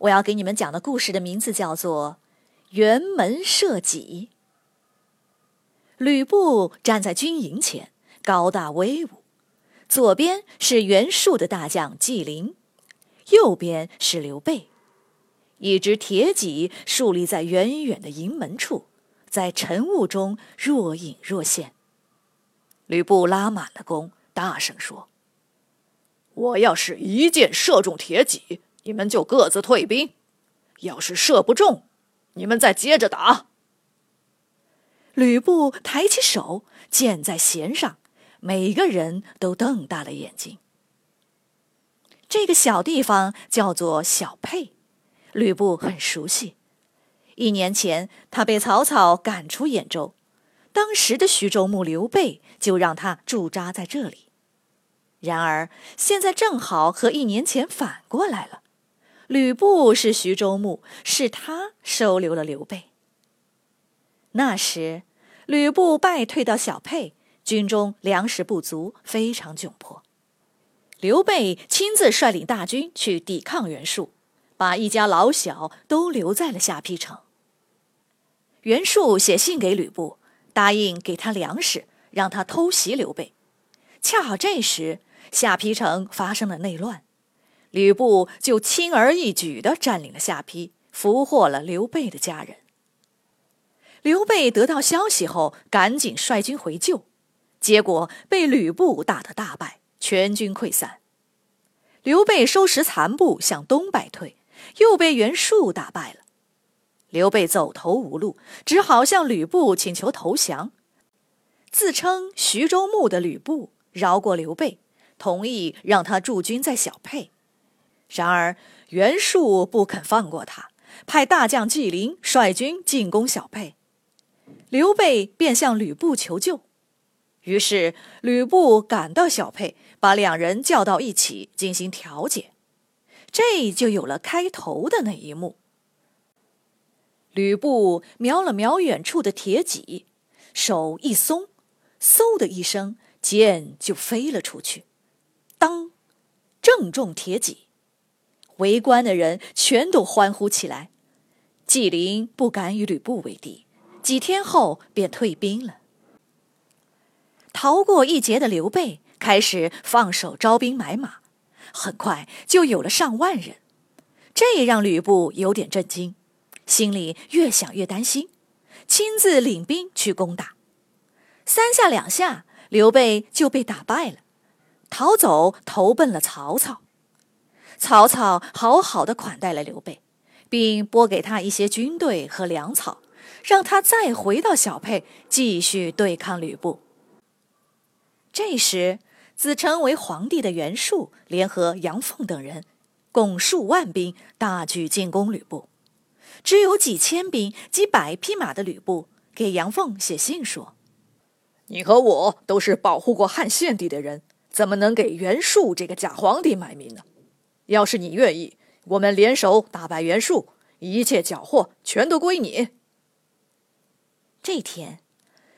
我要给你们讲的故事的名字叫做《辕门射戟》。吕布站在军营前，高大威武，左边是袁术的大将纪灵，右边是刘备。一只铁戟竖立在远远的营门处，在晨雾中若隐若现。吕布拉满了弓，大声说：“我要是一箭射中铁戟。”你们就各自退兵，要是射不中，你们再接着打。吕布抬起手，箭在弦上，每个人都瞪大了眼睛。这个小地方叫做小沛，吕布很熟悉。一年前，他被曹操赶出兖州，当时的徐州牧刘备就让他驻扎在这里。然而，现在正好和一年前反过来了。吕布是徐州牧，是他收留了刘备。那时，吕布败退到小沛，军中粮食不足，非常窘迫。刘备亲自率领大军去抵抗袁术，把一家老小都留在了下邳城。袁术写信给吕布，答应给他粮食，让他偷袭刘备。恰好这时，下邳城发生了内乱。吕布就轻而易举地占领了下邳，俘获了刘备的家人。刘备得到消息后，赶紧率军回救，结果被吕布打得大败，全军溃散。刘备收拾残部向东败退，又被袁术打败了。刘备走投无路，只好向吕布请求投降。自称徐州牧的吕布饶过刘备，同意让他驻军在小沛。然而袁术不肯放过他，派大将纪灵率军进攻小沛，刘备便向吕布求救。于是吕布赶到小沛，把两人叫到一起进行调解，这就有了开头的那一幕。吕布瞄了瞄远处的铁戟，手一松，嗖的一声，箭就飞了出去，当，正中铁戟。围观的人全都欢呼起来，纪灵不敢与吕布为敌，几天后便退兵了。逃过一劫的刘备开始放手招兵买马，很快就有了上万人，这让吕布有点震惊，心里越想越担心，亲自领兵去攻打。三下两下，刘备就被打败了，逃走投奔了曹操。曹操好好的款待了刘备，并拨给他一些军队和粮草，让他再回到小沛继续对抗吕布。这时，自称为皇帝的袁术联合杨凤等人，共数万兵大举进攻吕布。只有几千兵、几百匹马的吕布给杨凤写信说：“你和我都是保护过汉献帝的人，怎么能给袁术这个假皇帝卖命呢？”要是你愿意，我们联手打败袁术，一切缴获全都归你。这天，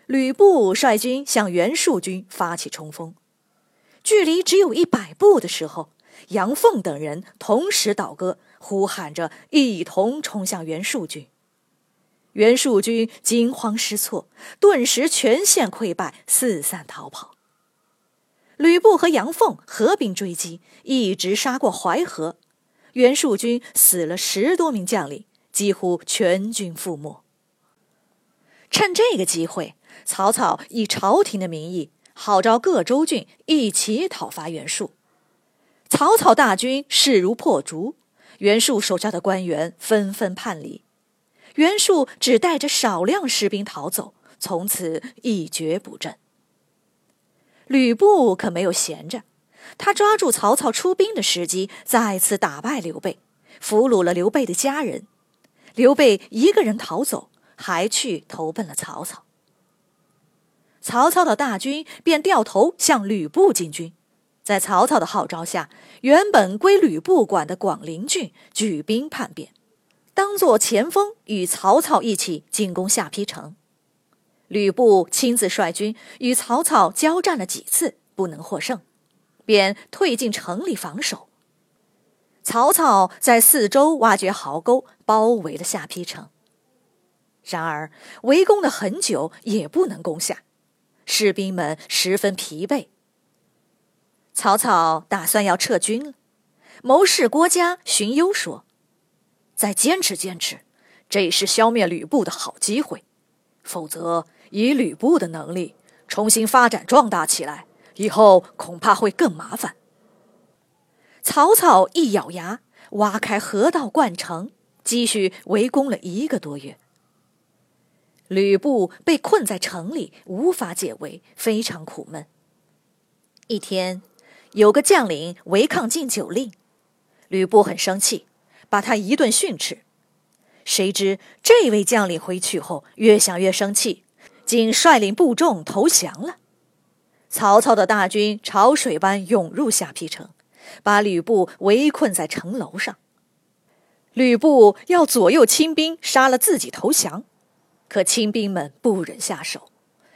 吕布率军向袁术军发起冲锋，距离只有一百步的时候，杨凤等人同时倒戈，呼喊着一同冲向袁术军。袁术军惊慌失措，顿时全线溃败，四散逃跑。吕布和杨凤合兵追击，一直杀过淮河，袁术军死了十多名将领，几乎全军覆没。趁这个机会，曹操以朝廷的名义号召各州郡一起讨伐袁术。曹操大军势如破竹，袁术手下的官员纷纷叛离，袁术只带着少量士兵逃走，从此一蹶不振。吕布可没有闲着，他抓住曹操出兵的时机，再次打败刘备，俘虏了刘备的家人。刘备一个人逃走，还去投奔了曹操。曹操的大军便掉头向吕布进军。在曹操的号召下，原本归吕布管的广陵郡举兵叛变，当作前锋与曹操一起进攻下邳城。吕布亲自率军与曹操交战了几次，不能获胜，便退进城里防守。曹操在四周挖掘壕沟，包围了下邳城。然而围攻了很久，也不能攻下，士兵们十分疲惫。曹操打算要撤军了。谋士郭嘉荀攸说：“再坚持坚持，这是消灭吕布的好机会。否则，以吕布的能力重新发展壮大起来，以后恐怕会更麻烦。”曹操一咬牙，挖开河道灌城，继续围攻了一个多月。吕布被困在城里，无法解围，非常苦闷。一天。有个将领违抗禁酒令，吕布很生气，把他一顿训斥。谁知这位将领回去后越想越生气，竟率领部众投降了。曹操的大军潮水般涌入下邳城，把吕布围困在城楼上。吕布要左右亲兵杀了自己投降，可亲兵们不忍下手，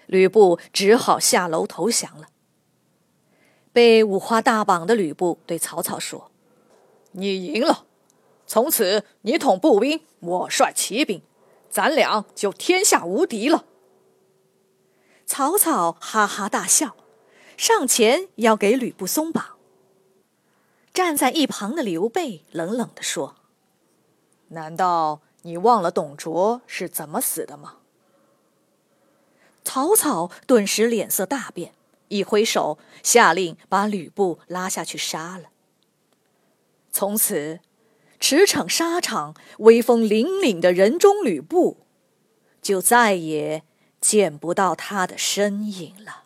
吕布只好下楼投降了。被五花大绑的吕布对曹操说：“你赢了，从此你统步兵，我率骑兵，咱俩就天下无敌了。”曹操哈哈大笑，上前要给吕布松绑。站在一旁的刘备冷冷地说：“难道你忘了董卓是怎么死的吗？”曹操顿时脸色大变。一挥手，下令把吕布拉下去杀了。从此，驰骋沙场、威风凛凛的人中吕布，就再也见不到他的身影了。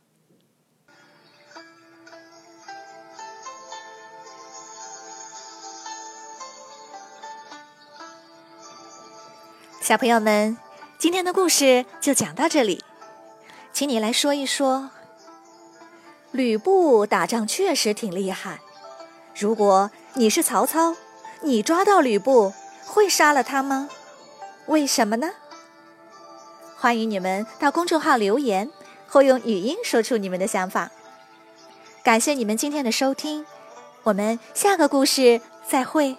小朋友们，今天的故事就讲到这里，请你来说一说。吕布打仗确实挺厉害。如果你是曹操，你抓到吕布会杀了他吗？为什么呢？欢迎你们到公众号留言，或用语音说出你们的想法。感谢你们今天的收听，我们下个故事再会。